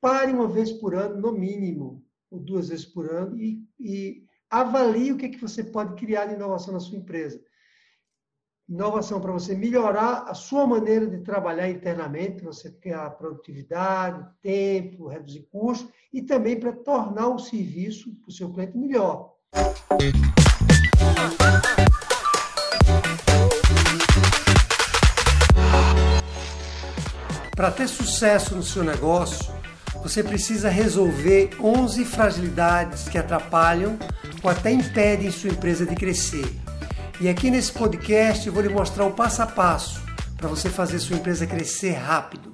pare uma vez por ano, no mínimo, ou duas vezes por ano, e, e avalie o que, é que você pode criar de inovação na sua empresa. Inovação para você melhorar a sua maneira de trabalhar internamente, você criar produtividade, tempo, reduzir custos, e também para tornar o serviço para o seu cliente melhor. Para ter sucesso no seu negócio, você precisa resolver 11 fragilidades que atrapalham ou até impedem sua empresa de crescer. E aqui nesse podcast eu vou lhe mostrar o passo a passo para você fazer sua empresa crescer rápido.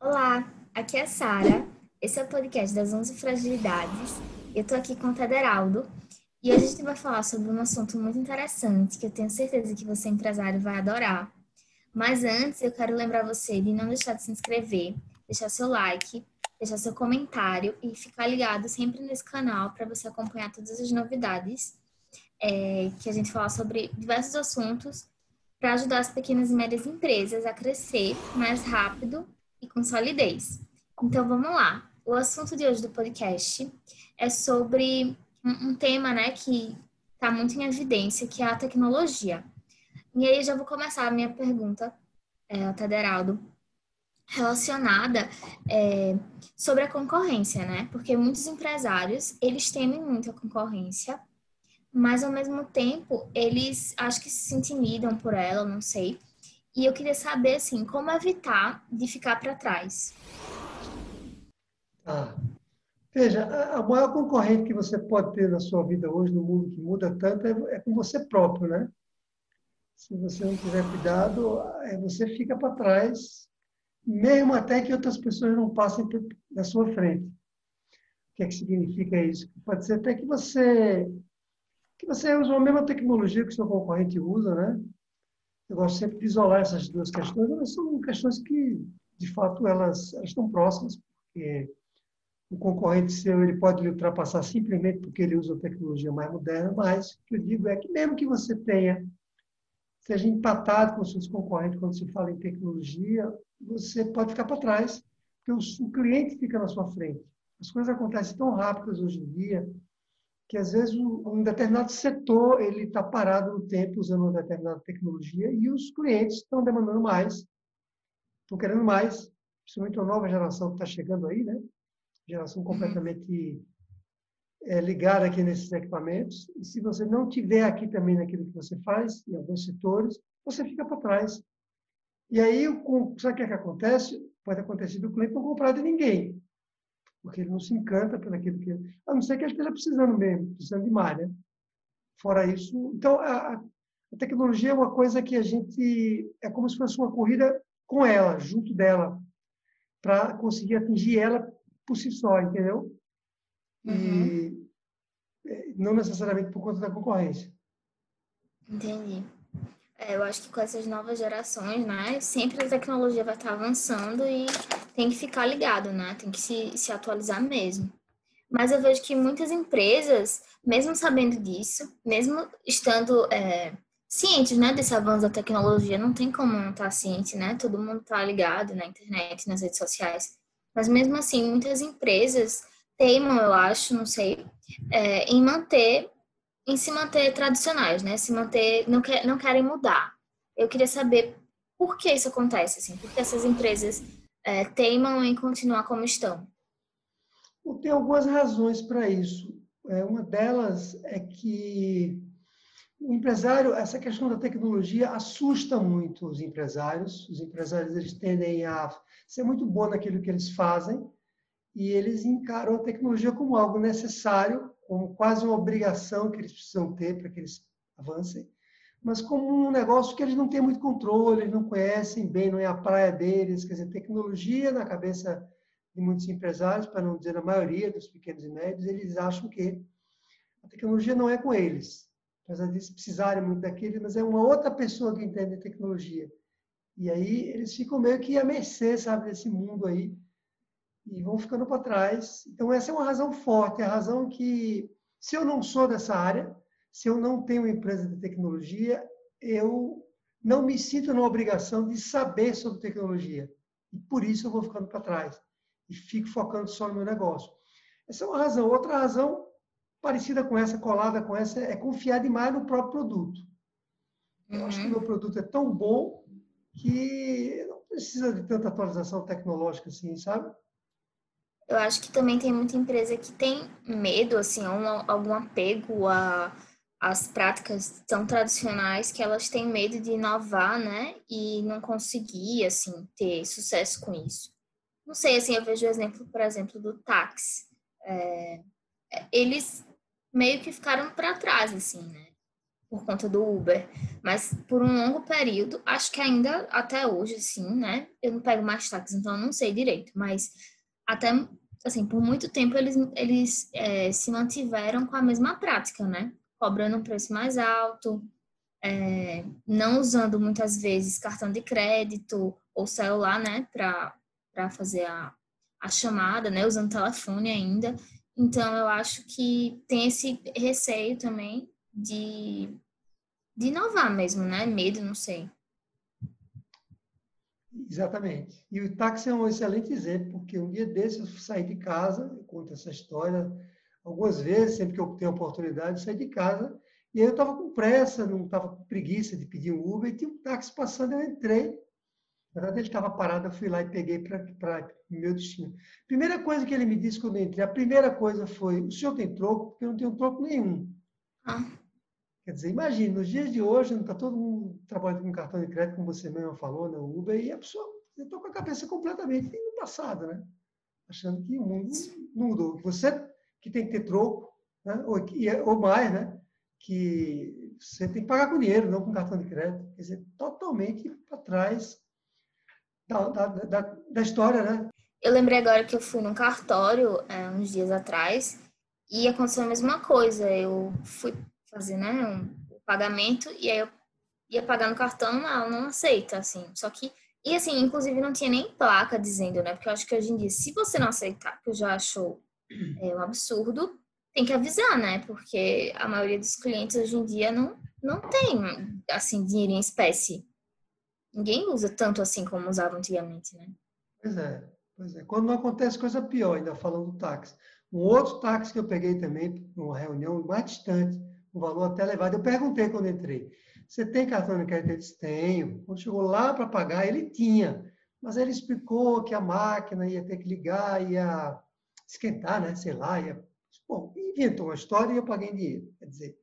Olá, aqui é a Sara. Esse é o podcast das 11 fragilidades. Eu estou aqui com o Tederaldo e hoje a gente vai falar sobre um assunto muito interessante que eu tenho certeza que você, empresário, vai adorar mas antes, eu quero lembrar você de não deixar de se inscrever, deixar seu like, deixar seu comentário e ficar ligado sempre nesse canal para você acompanhar todas as novidades é, que a gente fala sobre diversos assuntos para ajudar as pequenas e médias empresas a crescer mais rápido e com solidez. Então vamos lá. O assunto de hoje do podcast é sobre um, tema né, que está muito em evidência, que é a tecnologia. E aí já vou começar a minha pergunta, é, Tederaldo, relacionada é, sobre a concorrência, né? Porque muitos empresários, eles temem muito a concorrência, mas ao mesmo tempo, eles acho que se intimidam por ela, não sei. E eu queria saber, assim, como evitar de ficar para trás. Ah, veja, a maior concorrente que você pode ter na sua vida hoje, no mundo que muda tanto, é, é com você próprio, né? se você não tiver cuidado, você fica para trás, mesmo até que outras pessoas não passem na sua frente. O que é que significa isso? Pode ser até que você que você usa a mesma tecnologia que o seu concorrente usa, né? Eu gosto sempre de isolar essas duas questões, mas são questões que, de fato, elas, elas estão próximas, porque o concorrente seu ele pode lhe ultrapassar simplesmente porque ele usa a tecnologia mais moderna, mas o que eu digo é que mesmo que você tenha seja empatado com seus concorrentes quando se fala em tecnologia, você pode ficar para trás, porque o, cliente fica na sua frente. As coisas acontecem tão rápidas hoje em dia que às vezes um determinado setor ele está parado no tempo usando uma determinada tecnologia e os clientes estão demandando mais, estão querendo mais, principalmente a nova geração que está chegando aí, né? Geração completamente é, ligar aqui nesses equipamentos. E se você não tiver aqui também naquilo que você faz, em alguns setores, você fica para trás. E aí, sabe o que, é que acontece? Pode acontecer do cliente não comprar de ninguém, porque ele não se encanta pelo aquilo que... A não ser que ele esteja precisando mesmo, precisando de mais, né? Fora isso... Então, a, a tecnologia é uma coisa que a gente... É como se fosse uma corrida com ela, junto dela, para conseguir atingir ela por si só, entendeu? Uhum. E é, não necessariamente por conta da concorrência. Entendi. É, eu acho que com essas novas gerações, né, sempre a tecnologia vai estar avançando e tem que ficar ligado, né? Tem que se, se atualizar mesmo. Mas eu vejo que muitas empresas, mesmo sabendo disso, mesmo estando é, cientes, né, desse avanço da tecnologia, não tem como não estar ciente, né? Todo mundo está ligado na internet, nas redes sociais. Mas mesmo assim, muitas empresas teimam, eu acho, não sei, é, em manter, em se manter tradicionais, né? Se manter, não, quer, não querem mudar. Eu queria saber por que isso acontece, assim, por que essas empresas é, teimam em continuar como estão. Tem algumas razões para isso. É, uma delas é que o empresário, essa questão da tecnologia assusta muito os empresários. Os empresários eles tendem a ser muito bons naquilo que eles fazem, e eles encaram a tecnologia como algo necessário, como quase uma obrigação que eles precisam ter para que eles avancem, mas como um negócio que eles não têm muito controle, eles não conhecem bem, não é a praia deles. Quer dizer, tecnologia na cabeça de muitos empresários, para não dizer a maioria dos pequenos e médios, eles acham que a tecnologia não é com eles. Apesar de precisarem muito daquele, mas é uma outra pessoa que entende tecnologia. E aí eles ficam meio que à mercê, sabe, desse mundo aí e vão ficando para trás. Então, essa é uma razão forte, é a razão que, se eu não sou dessa área, se eu não tenho uma empresa de tecnologia, eu não me sinto na obrigação de saber sobre tecnologia. E por isso eu vou ficando para trás. e fico focando só no meu negócio. Essa é uma razão. Outra razão, parecida com essa, colada com essa, é confiar demais no próprio produto. Eu acho que o uhum. meu produto é tão bom que não precisa de tanta atualização tecnológica assim, sabe? Eu acho que também tem muita empresa que tem medo, assim, um, algum apego a as práticas tão tradicionais que elas têm medo de inovar, né? E não conseguir, assim, ter sucesso com isso. Não sei, assim, eu vejo o exemplo, por exemplo, do táxi. É, eles meio que ficaram para trás, assim, né? Por conta do Uber. Mas por um longo período, acho que ainda até hoje, assim, né? Eu não pego mais táxi, então eu não sei direito. Mas até, assim, por muito tempo eles, eles é, se mantiveram com a mesma prática, né? Cobrando um preço mais alto, é, não usando muitas vezes cartão de crédito ou celular, né? Para fazer a, a chamada, né? Usando telefone ainda. Então, eu acho que tem esse receio também de, de inovar mesmo, né? Medo, não sei. Exatamente. E o táxi é um excelente exemplo, porque um dia desses eu saí de casa, eu conto essa história algumas vezes, sempre que eu tenho oportunidade, sair de casa, e aí eu estava com pressa, não estava com preguiça de pedir um Uber, e tinha um táxi passando, eu entrei, na verdade, ele estava parado, eu fui lá e peguei para meu destino. Primeira coisa que ele me disse quando eu entrei, a primeira coisa foi: o senhor tem troco? Porque eu não tenho troco nenhum. Ah. Quer dizer, imagine, nos dias de hoje, não está todo mundo trabalhando com cartão de crédito, como você mesmo falou, no né, Uber, e a pessoa estou com a cabeça completamente no passado, né? Achando que o mundo não mudou. Você que tem que ter troco, né? ou, ou mais, né? Que você tem que pagar com dinheiro, não com cartão de crédito. Quer dizer, totalmente para trás da, da, da, da, história, né? Eu lembrei agora que eu fui num cartório é, uns dias atrás e aconteceu a mesma coisa. Eu fui fazer né, um, o pagamento e aí eu ia pagar no cartão, ela não aceita, assim. Só que, e assim, inclusive não tinha nem placa dizendo, né? Porque eu acho que hoje em dia, se você não aceitar, que eu já acho é, um absurdo, tem que avisar, né? Porque a maioria dos clientes hoje em dia não, não tem, assim, dinheiro em espécie. Ninguém usa tanto assim como usava antigamente, né? Pois é, pois é. Quando não acontece coisa pior, ainda falando do táxi. Um outro táxi que eu peguei também, numa reunião mais distante, um valor até elevado, eu perguntei quando entrei, você tem cartão de crédito? Ele disse, tenho. Quando chegou lá para pagar, ele tinha. Mas ele explicou que a máquina ia ter que ligar, ia esquentar, né? Sei lá, ia... Bom, inventou uma história e eu paguei em dinheiro. Quer dizer,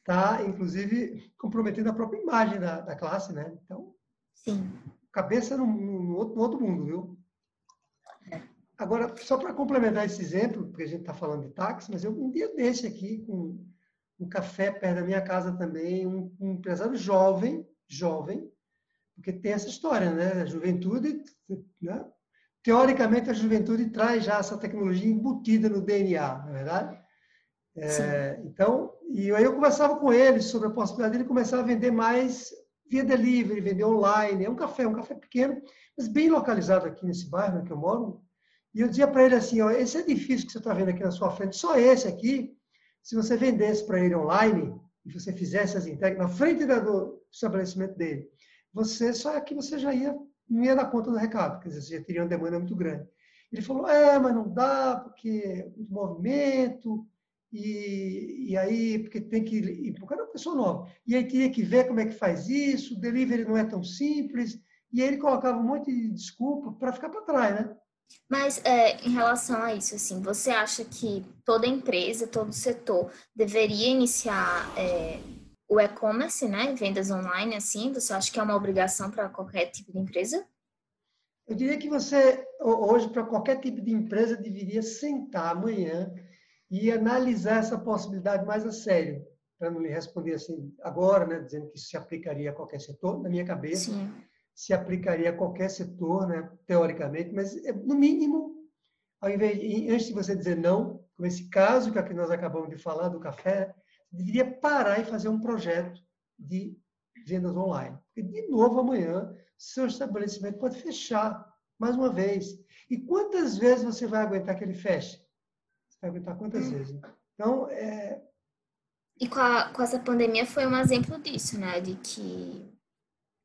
está, inclusive, comprometendo a própria imagem da, da classe, né? Então, Sim. Cabeça no, no, outro, no outro mundo, viu? Agora, só para complementar esse exemplo, porque a gente está falando de táxi, mas eu um dia desse aqui, com um café perto da minha casa também, um, um empresário jovem, jovem, porque tem essa história, né? A juventude, né? teoricamente, a juventude traz já essa tecnologia embutida no DNA, não é verdade? É, então, e aí eu conversava com ele sobre a possibilidade dele começar a vender mais via delivery, vender online. É um café, um café pequeno, mas bem localizado aqui nesse bairro que eu moro. E eu dizia para ele assim: ó, esse edifício que você está vendo aqui na sua frente, só esse aqui, se você vendesse para ele online e você fizesse as entregas na frente do estabelecimento dele, você só aqui você já ia não ia dar conta do recado, quer dizer, você já teria uma demanda muito grande. Ele falou: é, mas não dá porque é muito movimento e, e aí, porque tem que. Porque era uma pessoa nova. E aí tinha que ver como é que faz isso, o delivery não é tão simples. E aí ele colocava um monte de desculpa para ficar para trás, né? Mas é, em relação a isso, assim, você acha que toda empresa, todo setor deveria iniciar é, o e-commerce, né, vendas online, assim? Você acha que é uma obrigação para qualquer tipo de empresa? Eu diria que você, hoje, para qualquer tipo de empresa, deveria sentar amanhã e analisar essa possibilidade mais a sério, para não lhe responder assim agora, né, dizendo que isso se aplicaria a qualquer setor, na minha cabeça, Sim. Se aplicaria a qualquer setor, né, teoricamente, mas é, no mínimo, ao invés de, antes de você dizer não, como esse caso que aqui nós acabamos de falar do café, deveria parar e fazer um projeto de vendas online. Porque, de novo, amanhã, seu estabelecimento pode fechar mais uma vez. E quantas vezes você vai aguentar que ele feche? Vai aguentar quantas hum. vezes? Então, é... E com, a, com essa pandemia foi um exemplo disso, né? De que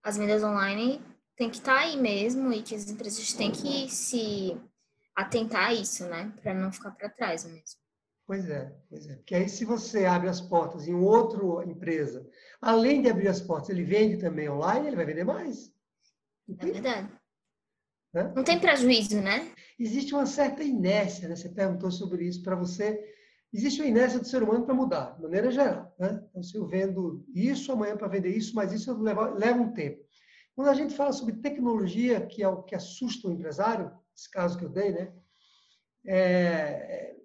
as vendas online têm que estar tá aí mesmo e que as empresas têm que se atentar a isso, né? Para não ficar para trás mesmo. Pois é, pois é. Porque aí se você abre as portas em outra empresa, além de abrir as portas, ele vende também online, ele vai vender mais. É verdade. Né? Não tem prejuízo, né? Existe uma certa inércia, né? Você perguntou sobre isso para você. Existe uma inércia do ser humano para mudar, de maneira geral. Né? Então, se eu vendo isso amanhã para vender isso, mas isso leva, leva um tempo. Quando a gente fala sobre tecnologia, que é o que assusta o empresário, esse caso que eu dei, né? É,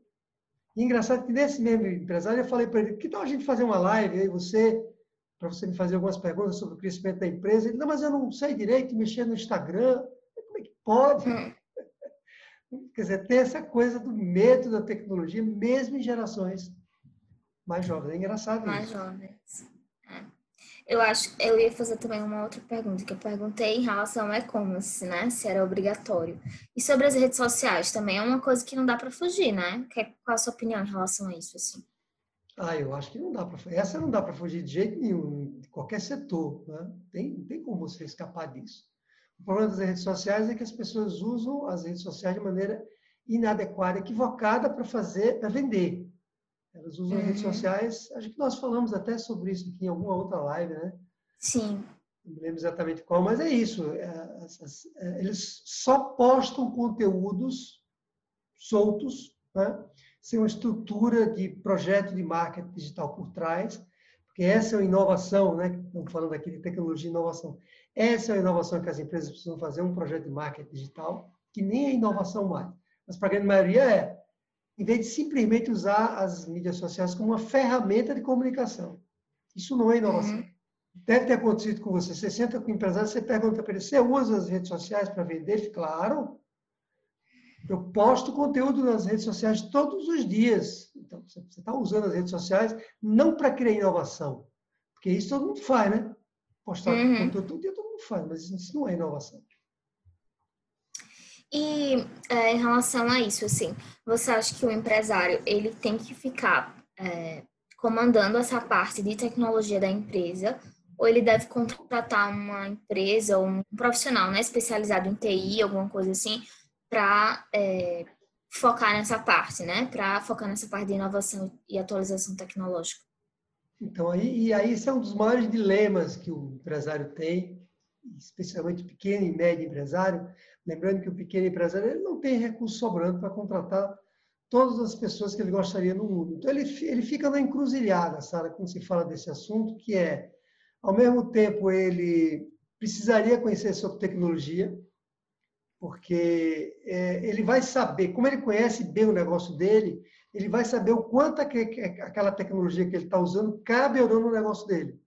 e engraçado que nesse mesmo empresário eu falei para ele, que tal a gente fazer uma live aí, você, para você me fazer algumas perguntas sobre o crescimento da empresa? Ele, não, mas eu não sei direito mexer no Instagram. Como é que pode? Quer dizer, tem essa coisa do medo da tecnologia, mesmo em gerações mais jovens. É engraçado mais isso. Mais jovens. Eu acho, eu ia fazer também uma outra pergunta que eu perguntei em relação ao e-commerce, né? Se era obrigatório. E sobre as redes sociais também é uma coisa que não dá para fugir, né? Qual a sua opinião em relação a isso, assim? Ah, eu acho que não dá para essa não dá para fugir de jeito nenhum, de qualquer setor, né? Tem, não tem como você escapar disso. O problema das redes sociais é que as pessoas usam as redes sociais de maneira inadequada, equivocada para fazer, para vender. Elas usam uhum. redes sociais. Acho que nós falamos até sobre isso aqui em alguma outra live, né? Sim. Não me lembro exatamente qual, mas é isso. É, é, eles só postam conteúdos soltos, né? sem uma estrutura de projeto de marketing digital por trás, porque essa é a inovação, né? Estamos falando aqui de tecnologia e inovação. Essa é a inovação que as empresas precisam fazer, um projeto de marketing digital, que nem é inovação mais. Mas para a grande maioria é em vez de simplesmente usar as mídias sociais como uma ferramenta de comunicação. Isso não é inovação. Uhum. Deve ter acontecido com você. Você senta com o empresário, você pergunta para ele, você usa as redes sociais para vender? Claro. Eu posto conteúdo nas redes sociais todos os dias. Então, você está usando as redes sociais não para criar inovação. Porque isso todo mundo faz, né? Postar uhum. conteúdo todo dia todo mundo faz, mas isso não é inovação. E é, em relação a isso, assim, você acha que o empresário ele tem que ficar é, comandando essa parte de tecnologia da empresa ou ele deve contratar uma empresa ou um profissional né, especializado em TI, alguma coisa assim, para é, focar nessa parte, né? Para focar nessa parte de inovação e atualização tecnológica. Então, aí, e aí esse é um dos maiores dilemas que o empresário tem, especialmente o pequeno e médio empresário, lembrando que o pequeno empresário ele não tem recurso sobrando para contratar todas as pessoas que ele gostaria no mundo. Então, ele, ele fica na encruzilhada, Sara, quando se fala desse assunto, que é, ao mesmo tempo, ele precisaria conhecer sobre tecnologia, porque é, ele vai saber, como ele conhece bem o negócio dele, ele vai saber o quanto aquela tecnologia que ele está usando cabe ou não no negócio dele.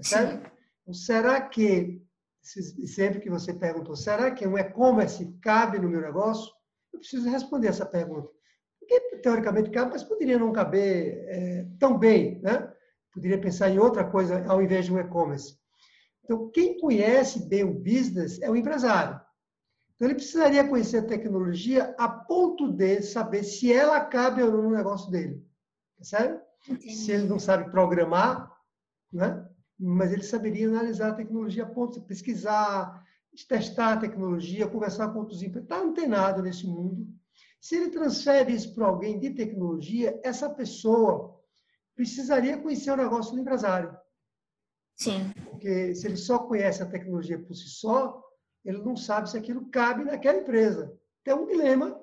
Certo? Então, será que, sempre que você perguntou, será que um e-commerce cabe no meu negócio? Eu preciso responder essa pergunta. Porque, teoricamente, cabe, mas poderia não caber é, tão bem, né? Poderia pensar em outra coisa ao invés de um e-commerce. Então, quem conhece bem o business é o empresário. Então, ele precisaria conhecer a tecnologia a ponto de saber se ela cabe ou não no negócio dele. Percebe? Entendi. Se ele não sabe programar, né? mas ele saberia analisar a tecnologia a ponto de pesquisar, testar a tecnologia, conversar com outros empresários. Está antenado nesse mundo. Se ele transfere isso para alguém de tecnologia, essa pessoa precisaria conhecer o negócio do empresário. Sim. Porque se ele só conhece a tecnologia por si só, ele não sabe se aquilo cabe naquela empresa. Tem um dilema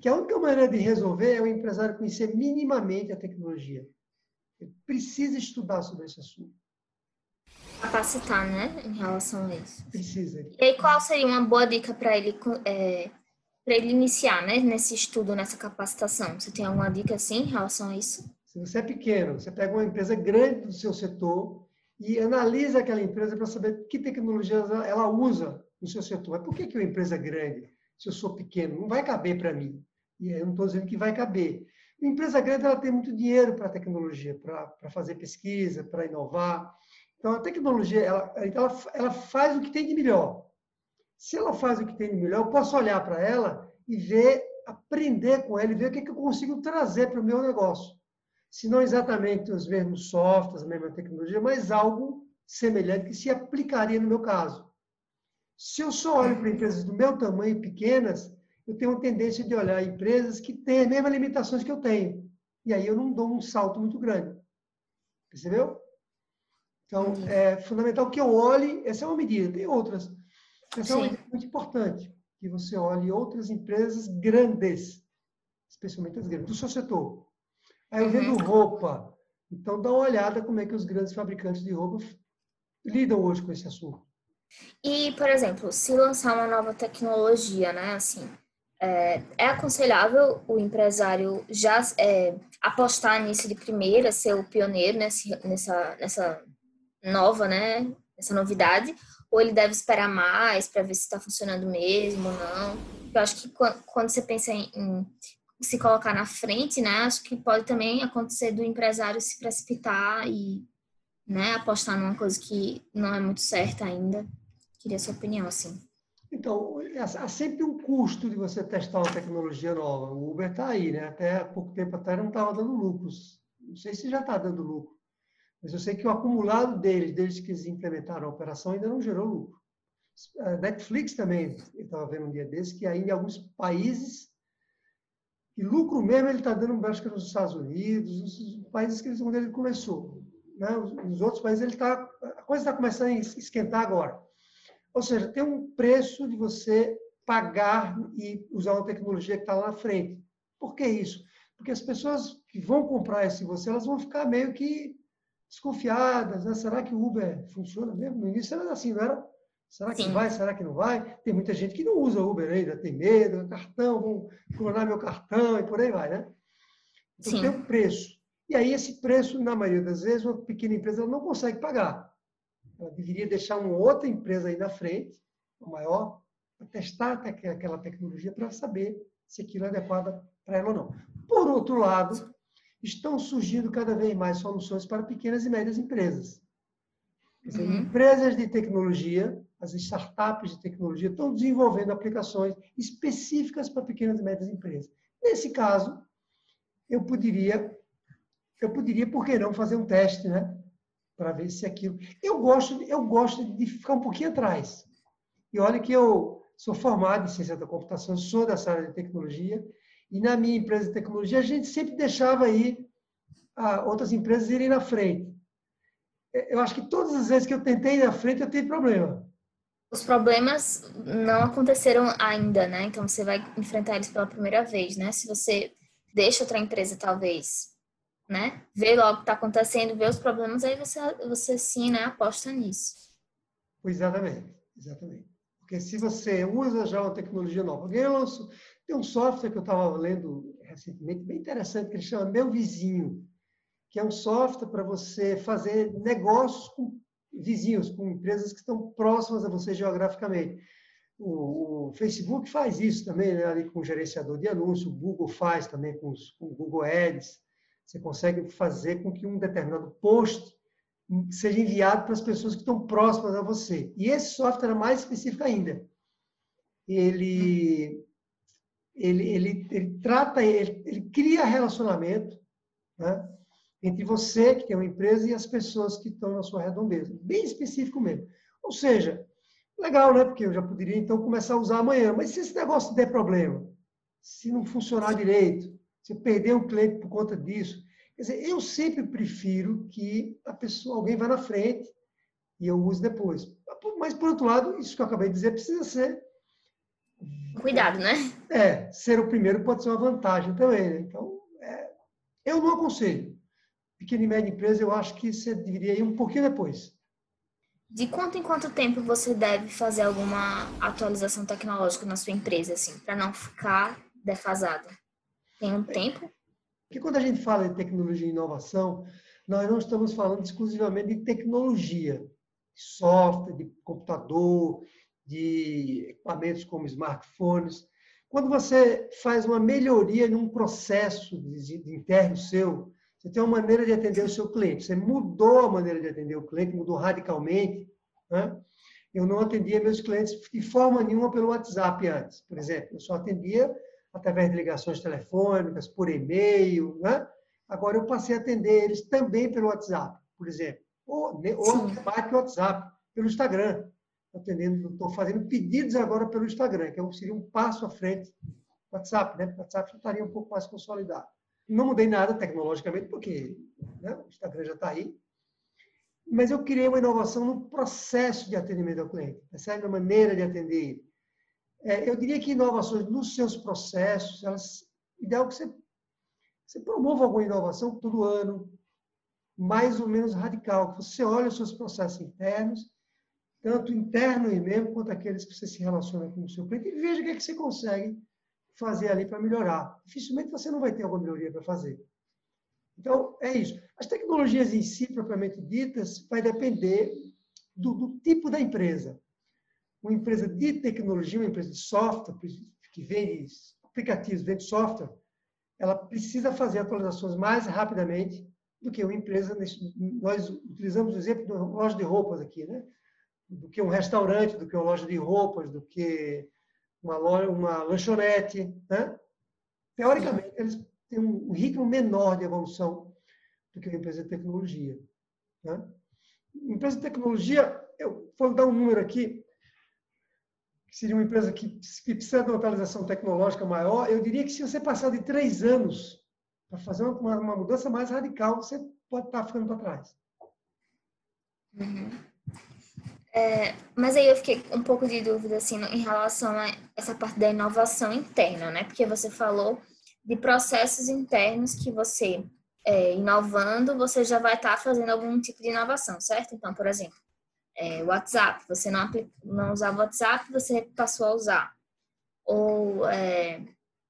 que a única maneira de resolver é o empresário conhecer minimamente a tecnologia. Ele precisa estudar sobre esse assunto capacitar, né, em relação a isso. Precisa. E aí, qual seria uma boa dica para ele, é, para ele iniciar, né, nesse estudo, nessa capacitação? Você tem alguma dica assim em relação a isso? Se você é pequeno, você pega uma empresa grande do seu setor e analisa aquela empresa para saber que tecnologias ela usa no seu setor. Mas por que, que uma empresa grande, se eu sou pequeno, não vai caber para mim? E eu não estou dizendo que vai caber. Uma empresa grande ela tem muito dinheiro para tecnologia, para fazer pesquisa, para inovar. Então, a tecnologia, ela, ela, ela faz o que tem de melhor. Se ela faz o que tem de melhor, eu posso olhar para ela e ver, aprender com ela e ver o que, que eu consigo trazer para o meu negócio. Se não exatamente os mesmos softwares, a mesma tecnologia, mas algo semelhante que se aplicaria no meu caso. Se eu só olho para empresas do meu tamanho pequenas, eu tenho uma tendência de olhar empresas que têm as mesmas limitações que eu tenho. E aí eu não dou um salto muito grande. Percebeu? Então, é fundamental que eu olhe, essa é uma medida, tem outras. Essa Sim. é uma medida muito importante, que você olhe outras empresas grandes, especialmente as grandes, do seu setor. Aí eu vendo uhum. roupa. Então, dá uma olhada como é que os grandes fabricantes de roupa lidam hoje com esse assunto. E, por exemplo, se lançar uma nova tecnologia, né, assim, é, é aconselhável o empresário já é, apostar nisso de primeira, ser o pioneiro nesse, nessa, nessa nova, né, nessa novidade, ou ele deve esperar mais para ver se está funcionando mesmo ou não? Eu acho que quando você pensa em, em se colocar na frente, né, acho que pode também acontecer do empresário se precipitar e né, apostar numa coisa que não é muito certa ainda. Queria sua opinião, assim. Então, há sempre um custo de você testar uma tecnologia nova. O Uber está aí, né? Até pouco tempo atrás não estava dando lucros. Não sei se já está dando lucro. Mas eu sei que o acumulado deles, desde que eles implementaram a operação, ainda não gerou lucro. A Netflix também, eu estava vendo um dia desse, que ainda em alguns países, e lucro mesmo ele está dando, acho que nos Estados Unidos, nos países que onde ele começou. Né? Nos outros países ele tá, a coisa está começando a esquentar agora. Ou seja, tem um preço de você pagar e usar uma tecnologia que está lá na frente. Por que isso? Porque as pessoas que vão comprar esse você, elas vão ficar meio que desconfiadas. Né? Será que o Uber funciona mesmo? No início era assim, não era? Será que Sim. vai? Será que não vai? Tem muita gente que não usa Uber ainda, tem medo, cartão, vão clonar meu cartão e por aí vai, né? Então Sim. tem um preço. E aí esse preço, na maioria das vezes, uma pequena empresa não consegue pagar. Ela deveria deixar uma outra empresa aí na frente, uma maior, para testar aquela tecnologia para saber se aquilo é adequado para ela ou não. Por outro lado, estão surgindo cada vez mais soluções para pequenas e médias empresas. Dizer, uhum. Empresas de tecnologia, as startups de tecnologia, estão desenvolvendo aplicações específicas para pequenas e médias empresas. Nesse caso, eu poderia, eu poderia, por que não, fazer um teste, né? Para ver se aquilo. Eu gosto, eu gosto de ficar um pouquinho atrás. E olha que eu sou formado em ciência da computação, sou dessa área de tecnologia, e na minha empresa de tecnologia a gente sempre deixava aí a, outras empresas irem na frente. Eu acho que todas as vezes que eu tentei ir na frente, eu tive problema. Os problemas não aconteceram ainda, né? Então você vai enfrentar eles pela primeira vez, né? Se você deixa outra empresa, talvez, né? Ver logo o que está acontecendo, ver os problemas, aí você, você sim, né, aposta nisso. Exatamente, exatamente. Porque se você usa já uma tecnologia nova, alguém lançou, tem um software que eu estava lendo recentemente, bem interessante, que ele chama Meu Vizinho, que é um software para você fazer negócios com vizinhos, com empresas que estão próximas a você geograficamente. O, o Facebook faz isso também, né, ali com o gerenciador de anúncios, o Google faz também com, os, com o Google Ads. Você consegue fazer com que um determinado post seja enviado para as pessoas que estão próximas a você. E esse software é mais específico ainda. Ele, ele, ele, ele trata, ele, ele cria relacionamento né, entre você, que tem uma empresa, e as pessoas que estão na sua redondeza. Bem específico mesmo. Ou seja, legal, né? Porque eu já poderia, então, começar a usar amanhã. Mas se esse negócio der problema, se não funcionar direito, você perder um cliente por conta disso. Quer dizer, eu sempre prefiro que a pessoa, alguém vá na frente e eu use depois. Mas, por outro lado, isso que eu acabei de dizer precisa ser. Cuidado, né? É, ser o primeiro pode ser uma vantagem também. Né? Então, é, eu não aconselho. Pequena e média empresa, eu acho que você deveria ir um pouquinho depois. De quanto em quanto tempo você deve fazer alguma atualização tecnológica na sua empresa, assim, para não ficar defasada? Tem um tempo? Porque quando a gente fala de tecnologia e inovação, nós não estamos falando exclusivamente de tecnologia, de software, de computador, de equipamentos como smartphones. Quando você faz uma melhoria num processo de, interno seu, você tem uma maneira de atender o seu cliente. Você mudou a maneira de atender o cliente, mudou radicalmente. Né? Eu não atendia meus clientes de forma nenhuma pelo WhatsApp antes, por exemplo. Eu só atendia através de ligações telefônicas, por e-mail, né? Agora eu passei a atender eles também pelo WhatsApp, por exemplo, ou, ou mais que o WhatsApp, pelo Instagram. Estou fazendo pedidos agora pelo Instagram, que é seria um passo à frente WhatsApp, né? O WhatsApp já estaria um pouco mais consolidado. Não mudei nada tecnologicamente, porque né, o Instagram já está aí. Mas eu criei uma inovação no processo de atendimento ao cliente, percebe? Na maneira de atender ele. É, eu diria que inovações nos seus processos, elas, ideal que você, você promova alguma inovação todo ano, mais ou menos radical, que você olha os seus processos internos, tanto interno e mesmo, quanto aqueles que você se relaciona com o seu cliente, e veja o que, é que você consegue fazer ali para melhorar. Dificilmente você não vai ter alguma melhoria para fazer. Então, é isso. As tecnologias em si, propriamente ditas, vai depender do, do tipo da empresa. Uma empresa de tecnologia, uma empresa de software, que vende aplicativos, vende software, ela precisa fazer atualizações mais rapidamente do que uma empresa. Nós utilizamos o exemplo de uma loja de roupas aqui, né? Do que um restaurante, do que uma loja de roupas, do que uma, loja, uma lanchonete, né? Teoricamente, eles têm um ritmo menor de evolução do que uma empresa de tecnologia. Né? Empresa de tecnologia, eu vou dar um número aqui, que seria uma empresa que, que precisa de uma atualização tecnológica maior, eu diria que se você passar de três anos para fazer uma, uma, mudança mais radical, você pode estar ficando para trás. Uhum. É, mas aí eu fiquei um pouco de dúvida assim em relação a essa parte da inovação interna, né? Porque você falou de processos internos que você é, inovando, você já vai estar fazendo algum tipo de inovação, certo? Então, por exemplo, é, WhatsApp, você não, não usava WhatsApp, você passou a usar. Ou é,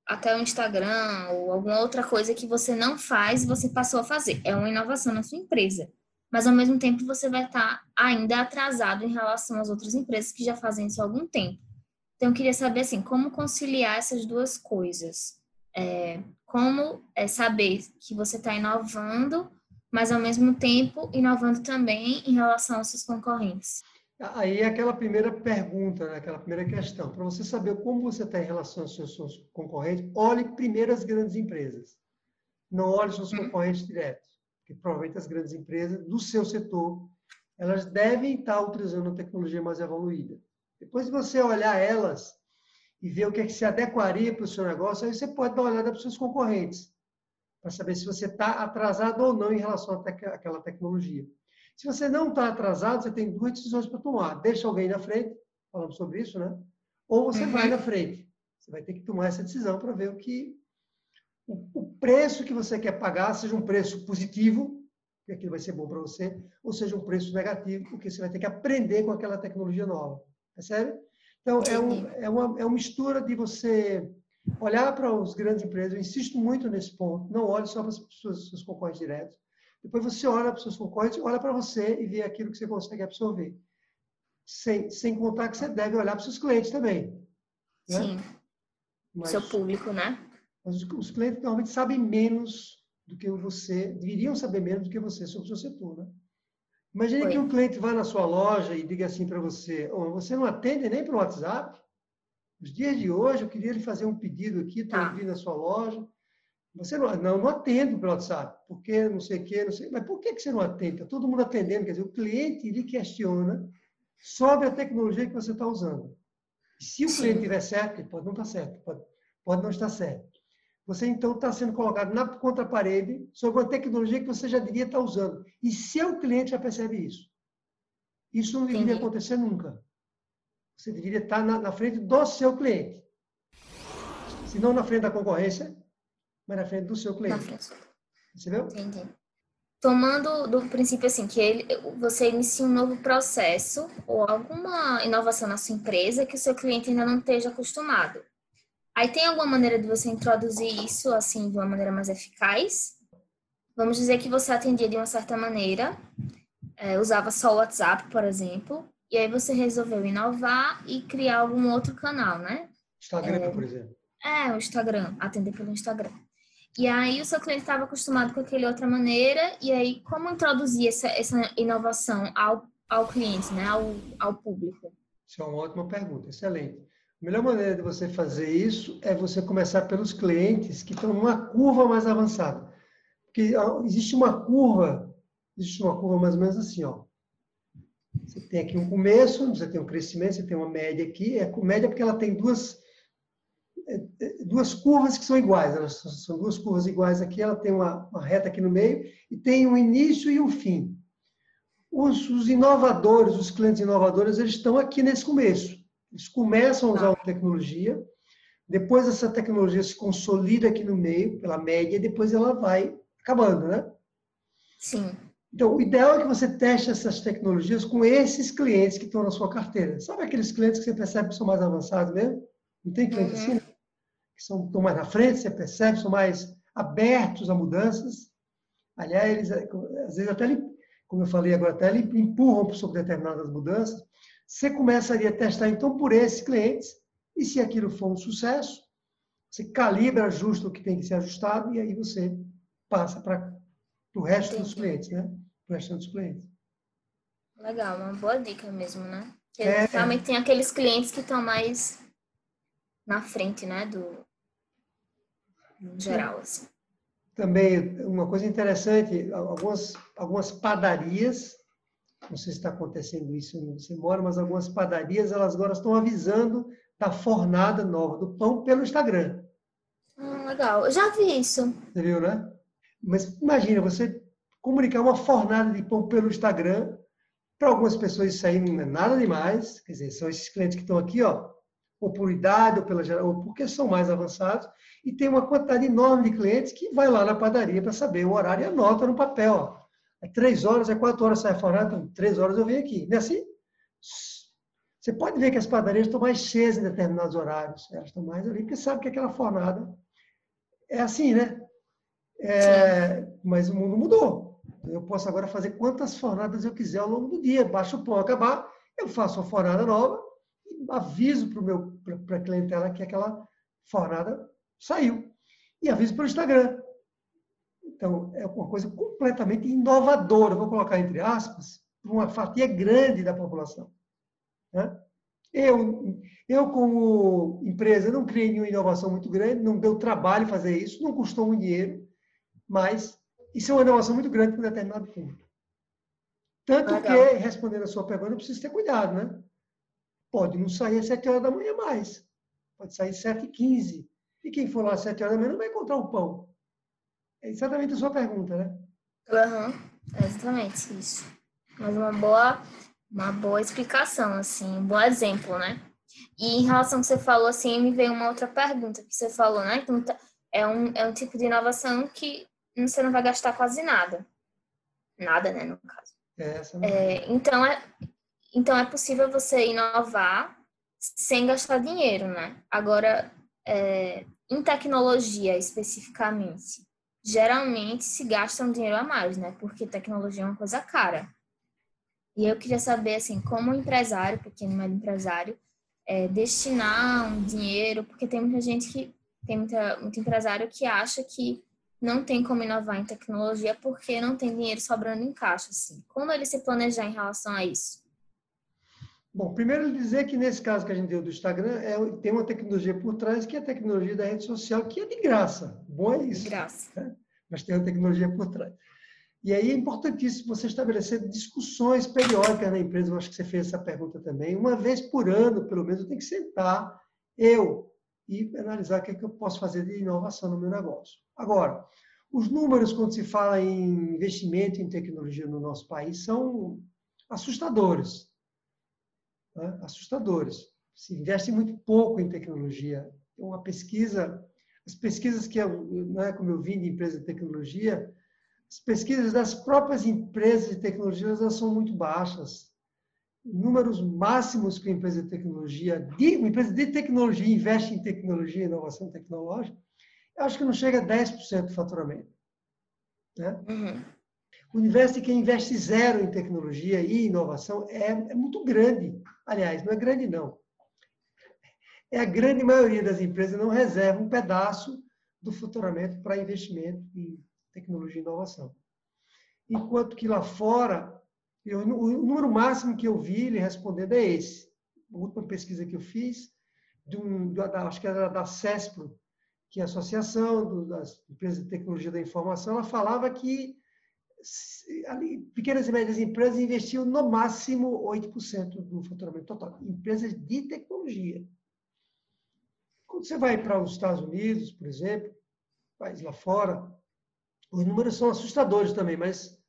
até o Instagram, ou alguma outra coisa que você não faz, você passou a fazer. É uma inovação na sua empresa. Mas, ao mesmo tempo, você vai estar ainda atrasado em relação às outras empresas que já fazem isso há algum tempo. Então, eu queria saber, assim, como conciliar essas duas coisas. É, como é, saber que você está inovando mas ao mesmo tempo inovando também em relação aos seus concorrentes? Aí é aquela primeira pergunta, né? aquela primeira questão. Para você saber como você está em relação aos seus, seus, concorrentes, olhe primeiro as grandes empresas. Não olhe os seus uhum. concorrentes diretos. Porque provavelmente as grandes empresas do seu setor, elas devem estar utilizando a tecnologia mais evoluída. Depois de você olhar elas e ver o que, é que se adequaria para o seu negócio, aí você pode dar uma olhada para os seus concorrentes para saber se você está atrasado ou não em relação àquela tecnologia. Se você não está atrasado, você tem duas decisões para tomar. Deixa alguém na frente, falamos sobre isso, né? Ou você uhum. vai na frente. Você vai ter que tomar essa decisão para ver o que o preço que você quer pagar, seja um preço positivo, que aquilo vai ser bom para você, ou seja um preço negativo, porque você vai ter que aprender com aquela tecnologia nova. Percebe? Então, é, um, é, uma, é uma mistura de você Olhar para os grandes empresas, eu insisto muito nesse ponto, não olhe só para os seus, concorrentes diretos. Depois você olha para os seus concorrentes, olha para você e vê aquilo que você consegue absorver. Sem, sem contar que você deve olhar para os seus clientes também. Né? Sim. Mas, Seu público, né? Mas os, os, clientes normalmente sabem menos do que você, deveriam saber menos do que você sobre o seu setor, né? Imagine Foi. que um cliente vá na sua loja e diga assim para você, oh, você não atende nem pelo WhatsApp? Os dias de hoje, eu queria lhe fazer um pedido aqui, estou tá. na sua loja. Você não, não, não atendo pelo WhatsApp, porque não sei o quê, não sei. Mas por que, que você não atende? Está todo mundo atendendo. Quer dizer, o cliente lhe questiona sobre a tecnologia que você está usando. Se o Sim. cliente estiver certo, ele pode não estar tá certo, pode, pode não estar certo. Você então está sendo colocado na contra-parede sobre uma tecnologia que você já devia estar tá usando. E seu cliente já percebe isso. Isso não deveria acontecer nunca. Você deveria estar na, na frente do seu cliente. Se não na frente da concorrência, mas na frente do seu cliente. Entendeu? Entendi. Tomando do princípio assim que ele, você inicia um novo processo ou alguma inovação na sua empresa que o seu cliente ainda não esteja acostumado. Aí tem alguma maneira de você introduzir isso assim de uma maneira mais eficaz? Vamos dizer que você atendia de uma certa maneira, é, usava só o WhatsApp, por exemplo, e aí você resolveu inovar e criar algum outro canal, né? Instagram, é, por exemplo. É, o Instagram, atender pelo Instagram. E aí o seu cliente estava acostumado com aquele outra maneira, e aí como introduzir essa, essa inovação ao, ao cliente, né? Ao, ao público? Isso é uma ótima pergunta, excelente. A melhor maneira de você fazer isso é você começar pelos clientes que estão numa curva mais avançada. Porque existe uma curva, existe uma curva mais ou menos assim, ó. Você tem aqui um começo, você tem um crescimento, você tem uma média aqui. É média porque ela tem duas, é, é, duas curvas que são iguais. Elas são duas curvas iguais aqui. Ela tem uma, uma reta aqui no meio e tem um início e um fim. Os, os, inovadores, os clientes inovadores, eles estão aqui nesse começo. Eles começam a usar a tecnologia, depois essa tecnologia se consolida aqui no meio, pela média, e depois ela vai acabando, né? Sim. Então, o ideal é que você teste essas tecnologias com esses clientes que estão na sua carteira. Sabe aqueles clientes que você percebe que são mais avançados mesmo? Não tem clientes uhum. assim? Né? Que são, estão mais na frente, você percebe, são mais abertos a mudanças. Aliás, eles, às vezes até, como eu falei agora, até empurram sobre determinadas mudanças. Você começaria a testar, então, por esses clientes, e se aquilo for um sucesso, você calibra, ajusta o que tem que ser ajustado, e aí você passa para o resto dos clientes, né? Para o resto dos clientes. Legal, uma boa dica mesmo, né? É, realmente tem aqueles clientes que estão mais na frente, né? Do geral, assim. Também, uma coisa interessante, algumas, algumas padarias, não sei se está acontecendo isso onde você mora, mas algumas padarias, elas agora estão avisando da fornada nova do pão pelo Instagram. Hum, legal, eu já vi isso. Você viu, né? Mas imagina, você comunicar uma fornada de pão pelo Instagram, para algumas pessoas isso aí não é nada demais, quer dizer, são esses clientes que estão aqui, ó, ou por idade, ou, pela, ou porque são mais avançados, e tem uma quantidade enorme de clientes que vai lá na padaria para saber o horário e anota no papel, ó. É três horas, é quatro horas sai a fornada, então, três horas eu venho aqui. Não é assim? Você pode ver que as padarias estão mais cheias em determinados horários. Elas estão mais ali, porque sabe que aquela fornada é assim, né? É, mas o mundo mudou. Eu posso agora fazer quantas fornadas eu quiser ao longo do dia. Baixa o pão acabar, eu faço uma fornada nova e aviso para a clientela que aquela fornada saiu. E aviso para o Instagram. Então, é uma coisa completamente inovadora, vou colocar entre aspas, para uma fatia grande da população. Né? Eu, eu, como empresa, não criei nenhuma inovação muito grande, não deu trabalho fazer isso, não custou muito dinheiro, mas isso é uma inovação muito grande para um determinado público. Tanto Legal. que, respondendo a sua pergunta, eu preciso ter cuidado, né? Pode não sair às 7 horas da manhã mais. Pode sair às 7 e 15. E quem for lá às 7 horas da manhã não vai encontrar o pão. É exatamente a sua pergunta, né? Uhum. É exatamente isso. Mas uma boa, uma boa explicação, assim, um bom exemplo, né? E em relação ao que você falou, assim, me veio uma outra pergunta que você falou, né? Então, tá, é um, é um tipo de inovação que você não vai gastar quase nada. Nada, né, no caso. É, é, então, é, então é possível você inovar sem gastar dinheiro, né? Agora, é, em tecnologia especificamente, geralmente se gasta um dinheiro a mais, né? Porque tecnologia é uma coisa cara. E eu queria saber, assim, como empresário, pequeno médio empresário, é, destinar um dinheiro, porque tem muita gente que, tem muita, muito empresário que acha que não tem como inovar em tecnologia porque não tem dinheiro sobrando em caixa, assim. Como ele se planejar em relação a isso? Bom, primeiro dizer que nesse caso que a gente deu do Instagram, é, tem uma tecnologia por trás que é a tecnologia da rede social, que é de graça. Bom é isso. De graça. Né? Mas tem uma tecnologia por trás. E aí é importantíssimo você estabelecer discussões periódicas na empresa. Eu acho que você fez essa pergunta também. Uma vez por ano, pelo menos, eu tenho que sentar, eu, e analisar o que, é que eu posso fazer de inovação no meu negócio. Agora, os números, quando se fala em investimento em tecnologia no nosso país, são assustadores. Né? Assustadores. Se investe muito pouco em tecnologia. Uma pesquisa, as pesquisas que eu, né, como eu vim de empresa de tecnologia, as pesquisas das próprias empresas de tecnologia elas são muito baixas. Números máximos que a empresa de tecnologia, de, uma empresa de tecnologia investe em tecnologia, inovação tecnológica, eu acho que não chega a 10% do faturamento. Né? Uhum. O universo de quem investe zero em tecnologia e inovação é, é muito grande. Aliás, não é grande, não. É a grande maioria das empresas não reserva um pedaço do faturamento para investimento em tecnologia e inovação. Enquanto que lá fora, eu, o número máximo que eu vi ele respondendo é esse. A última pesquisa que eu fiz, de um, da, acho que era da CESPRO, que é a Associação das Empresas de Tecnologia da Informação, ela falava que ali, pequenas e médias empresas investiam no máximo 8% do faturamento total. Empresas de tecnologia. Quando você vai para os Estados Unidos, por exemplo, país lá fora, os números são assustadores também, mas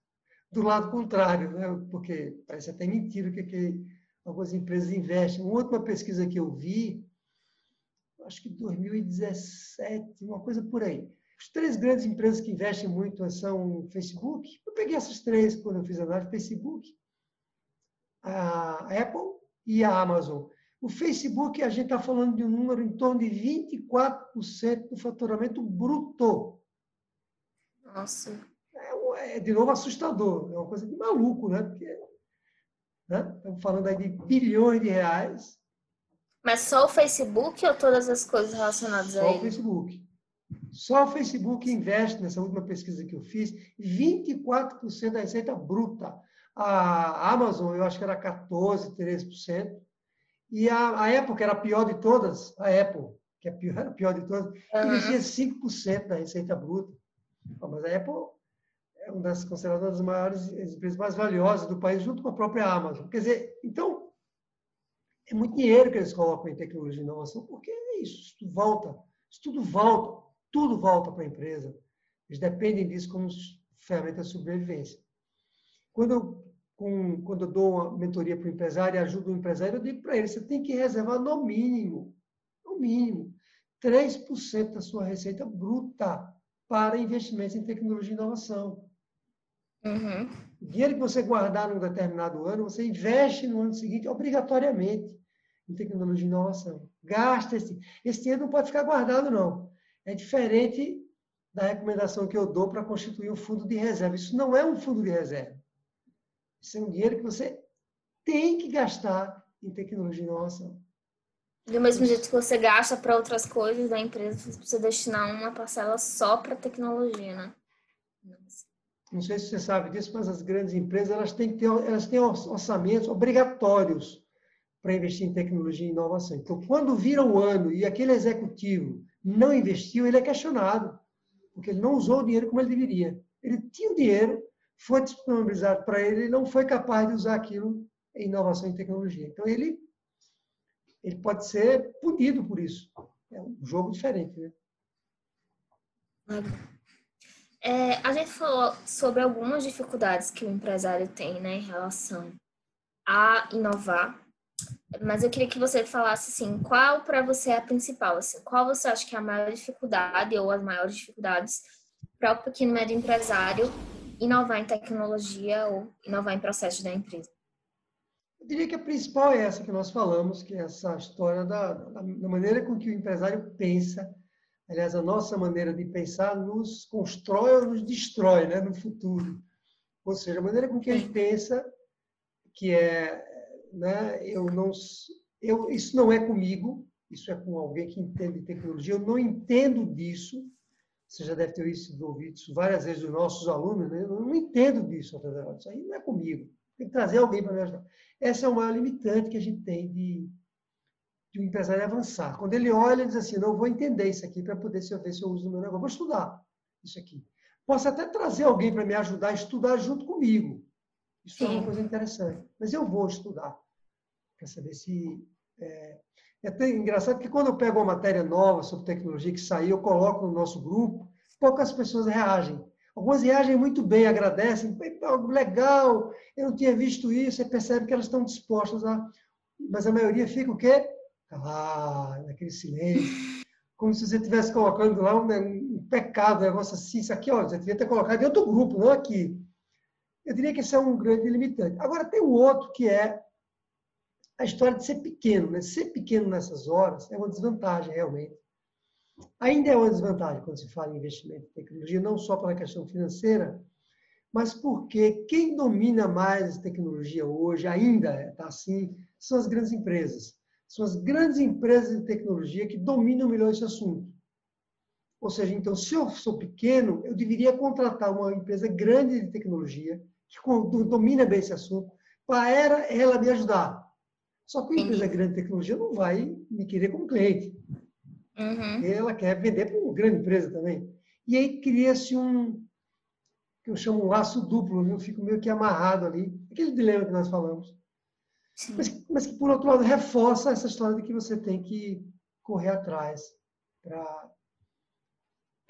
do lado contrário, né? porque parece até mentira que, que algumas empresas investem. Uma última pesquisa que eu vi, acho que 2017, uma coisa por aí. As três grandes empresas que investem muito são Facebook. Eu peguei essas três quando eu fiz a análise: Facebook, a Apple e a Amazon. O Facebook, a gente está falando de um número em torno de 24% do faturamento bruto. Nossa. É, é, de novo, assustador. É uma coisa de maluco, né? Porque né? estamos falando aí de bilhões de reais. Mas só o Facebook ou todas as coisas relacionadas só a ele? Só o Facebook. Só o Facebook investe, nessa última pesquisa que eu fiz, 24% da receita bruta. A Amazon, eu acho que era 14%, 13%. E a, a Apple, que era a pior de todas, a Apple, que é a pior, a pior de todas, uhum. investia 5% da receita bruta. Mas a Apple é uma das consideradas as maiores empresas mais valiosas do país, junto com a própria Amazon. Quer dizer, então, é muito dinheiro que eles colocam em tecnologia e inovação, porque é isso, isso tudo volta, isso tudo volta, tudo volta para a empresa. Eles dependem disso como ferramenta de sobrevivência. Quando eu com, quando eu dou uma mentoria para o empresário e ajudo o empresário, eu digo para ele, você tem que reservar no mínimo, no mínimo, 3% da sua receita bruta para investimentos em tecnologia e inovação. Uhum. O dinheiro que você guardar num determinado ano, você investe no ano seguinte obrigatoriamente em tecnologia e inovação. Gasta esse. Esse dinheiro não pode ficar guardado, não. É diferente da recomendação que eu dou para constituir um fundo de reserva. Isso não é um fundo de reserva. Isso é um dinheiro que você tem que gastar em tecnologia e inovação. Do mesmo jeito que você gasta para outras coisas da empresa, você precisa destinar uma parcela só para tecnologia, né? Não sei se você sabe disso, mas as grandes empresas elas têm, que ter, elas têm orçamentos obrigatórios para investir em tecnologia e inovação. Então, quando vira o ano e aquele executivo não investiu, ele é questionado, porque ele não usou o dinheiro como ele deveria. Ele tinha o dinheiro, foi disponibilizado para ele, ele não foi capaz de usar aquilo em inovação e tecnologia. Então, ele, ele pode ser punido por isso. É um jogo diferente, né? É, a gente falou sobre algumas dificuldades que o empresário tem né, em relação a inovar, mas eu queria que você falasse assim, qual para você é a principal, assim, qual você acha que é a maior dificuldade ou as maiores dificuldades para o pequeno e médio empresário inovar em tecnologia ou inovar em processos da empresa? Eu diria que a principal é essa que nós falamos, que é essa história da, da, maneira com que o empresário pensa. Aliás, a nossa maneira de pensar nos constrói ou nos destrói né, no futuro. Ou seja, a maneira com que ele pensa, que é, né, eu não, eu, isso não é comigo, isso é com alguém que entende tecnologia, eu não entendo disso, você já deve ter ouvido isso várias vezes dos nossos alunos, né? Eu não entendo disso, isso aí não é comigo. Tem que trazer alguém para me ajudar. Essa é uma limitante que a gente tem de, de um empresário avançar. Quando ele olha, ele diz assim, não, vou entender isso aqui para poder se eu ver se eu uso no meu negócio. Vou estudar isso aqui. Posso até trazer alguém para me ajudar a estudar junto comigo. Isso é uma coisa interessante. Mas eu vou estudar para saber se... É, é até engraçado que quando eu pego uma matéria nova sobre tecnologia que saiu, eu coloco no nosso grupo, poucas pessoas reagem. Algumas reagem muito bem, agradecem, legal, eu não tinha visto isso, você percebe que elas estão dispostas a. Mas a maioria fica o quê? Ah, naquele silêncio. Como se você estivesse colocando lá um, um, pecado, um negócio assim, isso aqui, ó, você devia ter colocado em outro grupo, não aqui. Eu diria que esse é um grande limitante. Agora, tem o outro que é a história de ser pequeno. Né? Ser pequeno nessas horas é uma desvantagem, realmente. Ainda é uma desvantagem quando se fala em investimento em tecnologia, não só pela questão financeira, mas porque quem domina mais tecnologia hoje, ainda está assim, são as grandes empresas. São as grandes empresas de tecnologia que dominam melhor esse assunto. Ou seja, então, se eu sou pequeno, eu deveria contratar uma empresa grande de tecnologia, que domina bem esse assunto, para ela me ajudar. Só que uma empresa grande de tecnologia não vai me querer como cliente. Uhum. Ela quer vender para uma grande empresa também. E aí cria-se um, que eu chamo um laço duplo, né? eu fico meio que amarrado ali. Aquele dilema que nós falamos. Mas, mas, que, por outro lado, reforça essa história de que você tem que correr atrás para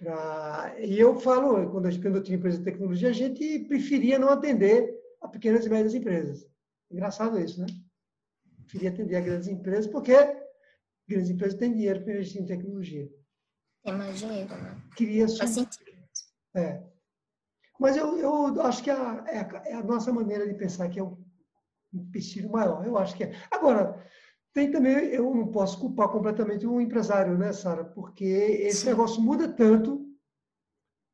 Pra... E eu falo, quando eu, quando eu tinha empresa de tecnologia, a gente preferia não atender a pequenas e médias empresas. Engraçado isso, né? Preferia atender a grandes empresas, porque grandes empresas têm dinheiro para investir em tecnologia. Tem mais dinheiro, né? Queria Faz sentido. É. Mas eu, eu acho que a, é, a, é a nossa maneira de pensar que é um empecilho maior. Eu acho que é. Agora, tem também, eu não posso culpar completamente o empresário, né, Sara? Porque esse Sim. negócio muda tanto,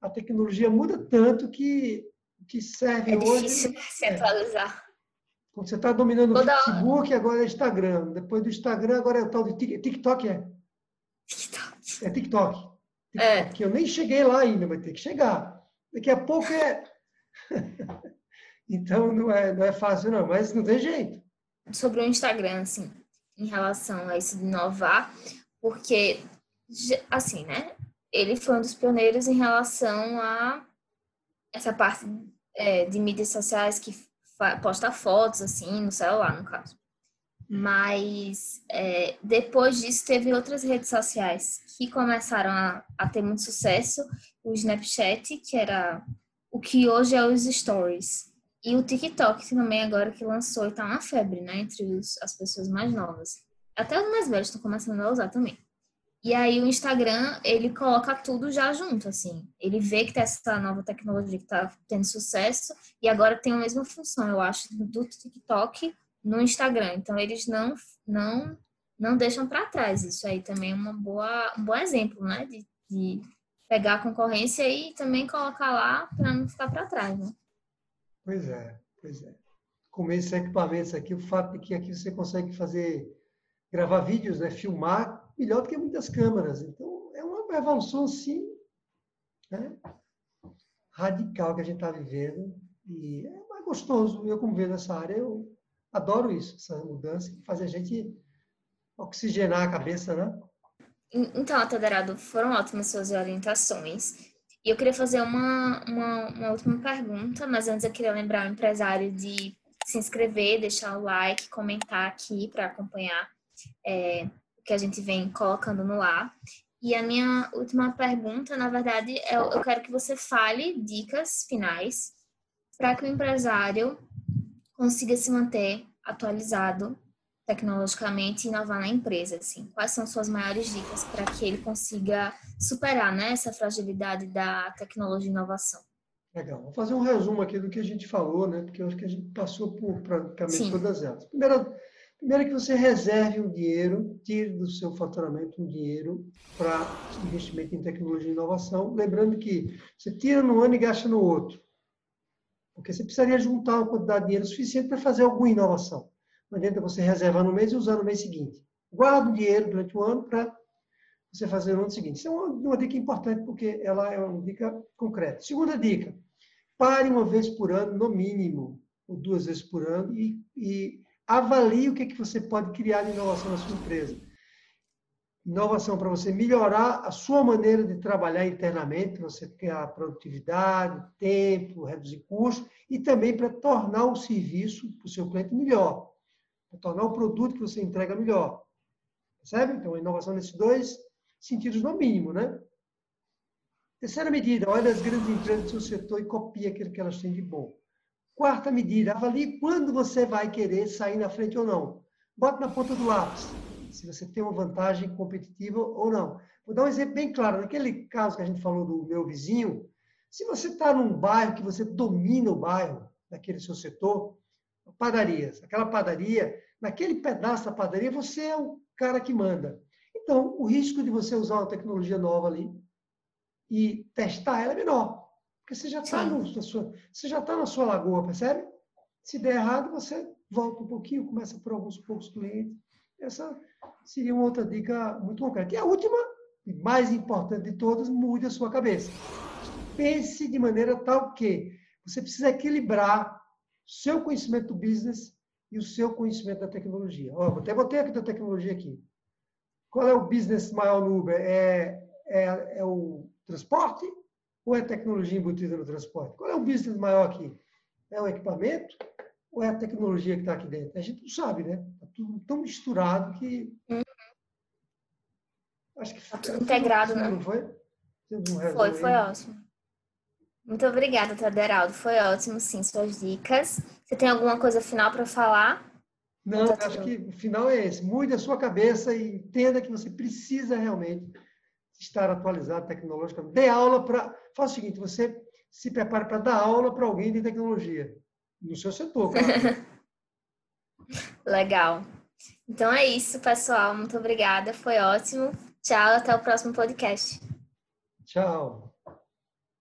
a tecnologia muda tanto que que serve é hoje. É difícil se atualizar. Quando você está dominando Toda o Facebook, hora. agora é Instagram. Depois do Instagram, agora é o tal de TikTok, é? TikTok. É TikTok. TikTok. É. Que eu nem cheguei lá ainda, vai ter que chegar. Daqui a pouco é. então não é, não é fácil, não, mas não tem jeito. Sobre o Instagram, assim, em relação a isso de inovar, porque, assim, né? Ele foi um dos pioneiros em relação a essa parte é, de mídias sociais que posta fotos, assim, no celular, no caso. Mas é, depois disso teve outras redes sociais que começaram a, a, ter muito sucesso. O Snapchat, que era o que hoje é os Stories. E o TikTok também agora que lançou e tá uma febre, né? Entre os, as pessoas mais novas. Até os mais velhos estão começando a usar também. E aí o Instagram, ele coloca tudo já junto, assim. Ele vê que tem essa nova tecnologia que tá tendo sucesso e agora tem a mesma função, eu acho, do TikTok no Instagram. Então eles não não não deixam para trás. Isso aí também é uma boa, um bom exemplo, né? De, de pegar a concorrência e também colocar lá para não ficar para trás, né? Pois é, pois é. Com esses equipamentos aqui, o fato de que aqui você consegue fazer, gravar vídeos, né, filmar, melhor do que muitas câmeras. Então, é uma evolução, sim, né, radical que a gente está vivendo. E é mais gostoso. Eu, como vejo nessa área, eu adoro isso, essa mudança, que faz a gente oxigenar a cabeça, né? Então, Ataderado, foram ótimas suas orientações. E eu queria fazer uma, uma, uma, última pergunta, mas antes eu queria lembrar o empresário de se inscrever, deixar o like, comentar aqui para acompanhar é, o que a gente vem colocando no ar. E a minha última pergunta, na verdade, é eu quero que você fale dicas finais para que o empresário consiga se manter atualizado tecnologicamente e inovar na empresa, assim? Quais são suas maiores dicas para que ele consiga superar né, essa fragilidade da tecnologia e inovação? Legal. Vou fazer um resumo aqui do que a gente falou, né? Porque eu acho que a gente passou por praticamente Sim. todas elas. Primeiro, primeiro que você reserve um dinheiro, tire do seu faturamento um dinheiro para investimento em tecnologia e inovação, lembrando que você tira no ano e gasta no outro. Porque você precisaria juntar uma quantidade de dinheiro suficiente para fazer alguma inovação. Não adianta você reservar no mês e usar no mês seguinte. Guarda o dinheiro durante o ano para você fazer no ano seguinte. Isso é uma, uma, dica importante, porque ela é uma dica concreta. Segunda dica, pare uma vez por ano, no mínimo, ou duas vezes por ano, e, e avalie o que, é que você pode criar de inovação na sua empresa. Inovação para você melhorar a sua maneira de trabalhar internamente, você criar produtividade, tempo, reduzir custos, e também para tornar o serviço para o seu cliente melhor tornar o produto que você entrega melhor. Percebe? Então, a inovação nesses dois sentidos, no mínimo, né? Terceira medida, olha as grandes empresas do seu setor e copia aquilo que elas têm de bom. Quarta medida, avalie quando você vai querer sair na frente ou não. Bota na ponta do lápis, se você tem uma vantagem competitiva ou não. Vou dar um exemplo bem claro. Naquele caso que a gente falou do meu vizinho, se você está num bairro que você domina o bairro, daquele seu setor, padarias. Aquela padaria, naquele pedaço da padaria, você é o cara que manda. Então, o risco de você usar uma tecnologia nova ali e testar ela é menor. Porque você já está na tá na sua lagoa, percebe? Se der errado, você volta um pouquinho, começa por alguns poucos clientes. Essa seria uma outra dica muito concreta. E a última, mais importante de todas, mude a sua cabeça. Pense de maneira tal que você precisa equilibrar seu conhecimento do business e o seu conhecimento da tecnologia. Ó, até botei aqui da tecnologia aqui. Qual é o business maior no Uber? É, é, é o transporte ou é tecnologia embutida no transporte? Qual é o business maior aqui? É o equipamento ou é a tecnologia que está aqui dentro? A gente não sabe, né? Está tudo tão misturado que Acho que tá tudo integrado, né? Não foi? Foi, foi ótimo. Muito obrigada, Taderaldo. Foi ótimo, sim, suas dicas. Você tem alguma coisa final para falar? Não, tá acho que o final é esse. Mude a sua cabeça e entenda que você precisa realmente estar atualizado tecnologicamente. Dê aula para. Faça o seguinte: você se prepare para dar aula para alguém de tecnologia, no seu setor, claro. Legal. Então é isso, pessoal. Muito obrigada. Foi ótimo. Tchau. Até o próximo podcast. Tchau.